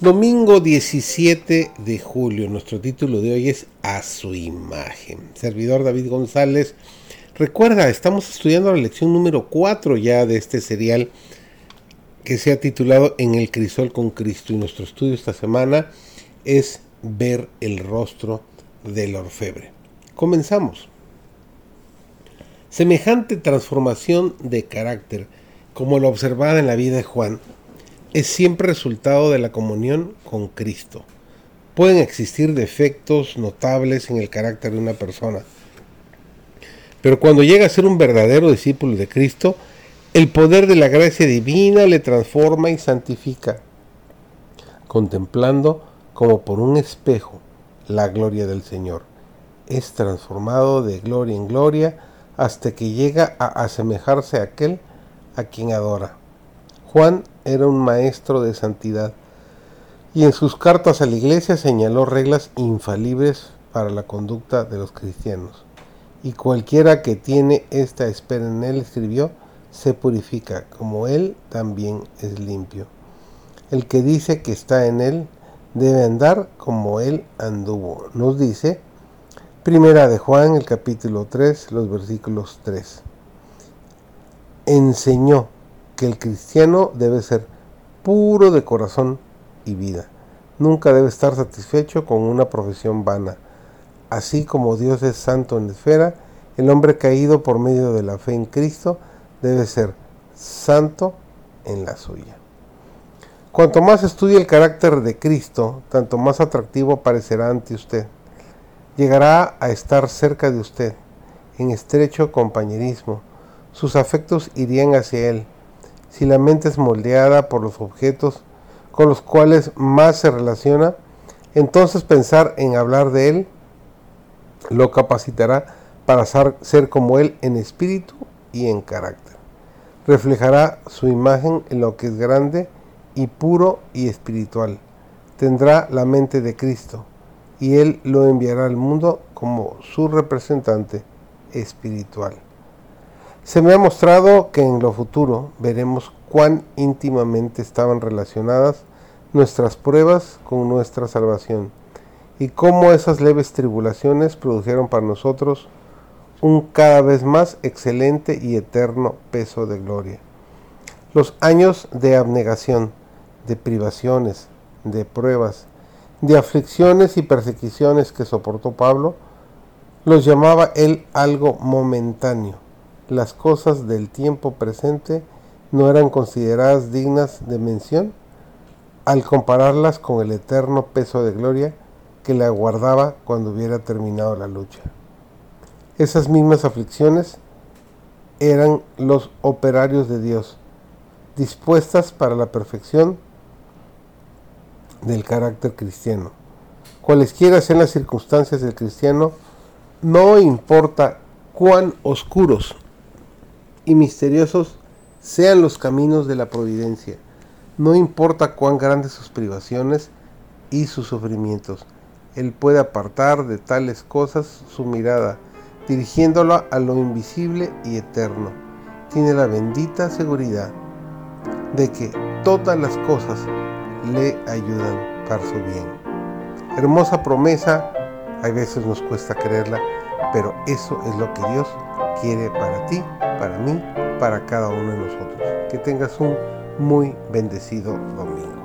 Domingo 17 de julio, nuestro título de hoy es A su imagen. Servidor David González, recuerda, estamos estudiando la lección número 4 ya de este serial que se ha titulado En el crisol con Cristo y nuestro estudio esta semana es ver el rostro del orfebre. Comenzamos. Semejante transformación de carácter como la observada en la vida de Juan es siempre resultado de la comunión con Cristo. Pueden existir defectos notables en el carácter de una persona, pero cuando llega a ser un verdadero discípulo de Cristo, el poder de la gracia divina le transforma y santifica, contemplando como por un espejo la gloria del Señor. Es transformado de gloria en gloria hasta que llega a asemejarse a aquel a quien adora. Juan era un maestro de santidad y en sus cartas a la iglesia señaló reglas infalibles para la conducta de los cristianos. Y cualquiera que tiene esta espera en él, escribió, se purifica, como él también es limpio. El que dice que está en él debe andar como él anduvo. Nos dice Primera de Juan, el capítulo 3, los versículos 3. Enseñó que el cristiano debe ser puro de corazón y vida. Nunca debe estar satisfecho con una profesión vana. Así como Dios es santo en esfera, el hombre caído por medio de la fe en Cristo debe ser santo en la suya. Cuanto más estudie el carácter de Cristo, tanto más atractivo parecerá ante usted. Llegará a estar cerca de usted, en estrecho compañerismo. Sus afectos irían hacia Él si la mente es moldeada por los objetos con los cuales más se relaciona, entonces pensar en hablar de Él lo capacitará para ser como Él en espíritu y en carácter. Reflejará su imagen en lo que es grande y puro y espiritual. Tendrá la mente de Cristo y Él lo enviará al mundo como su representante espiritual. Se me ha mostrado que en lo futuro veremos cuán íntimamente estaban relacionadas nuestras pruebas con nuestra salvación y cómo esas leves tribulaciones produjeron para nosotros un cada vez más excelente y eterno peso de gloria. Los años de abnegación, de privaciones, de pruebas, de aflicciones y persecuciones que soportó Pablo, los llamaba él algo momentáneo las cosas del tiempo presente no eran consideradas dignas de mención al compararlas con el eterno peso de gloria que le aguardaba cuando hubiera terminado la lucha. Esas mismas aflicciones eran los operarios de Dios, dispuestas para la perfección del carácter cristiano. Cualesquiera sean las circunstancias del cristiano, no importa cuán oscuros y misteriosos sean los caminos de la providencia. No importa cuán grandes sus privaciones y sus sufrimientos, Él puede apartar de tales cosas su mirada, dirigiéndola a lo invisible y eterno. Tiene la bendita seguridad de que todas las cosas le ayudan para su bien. Hermosa promesa, a veces nos cuesta creerla, pero eso es lo que Dios quiere para ti para mí, para cada uno de nosotros. Que tengas un muy bendecido domingo.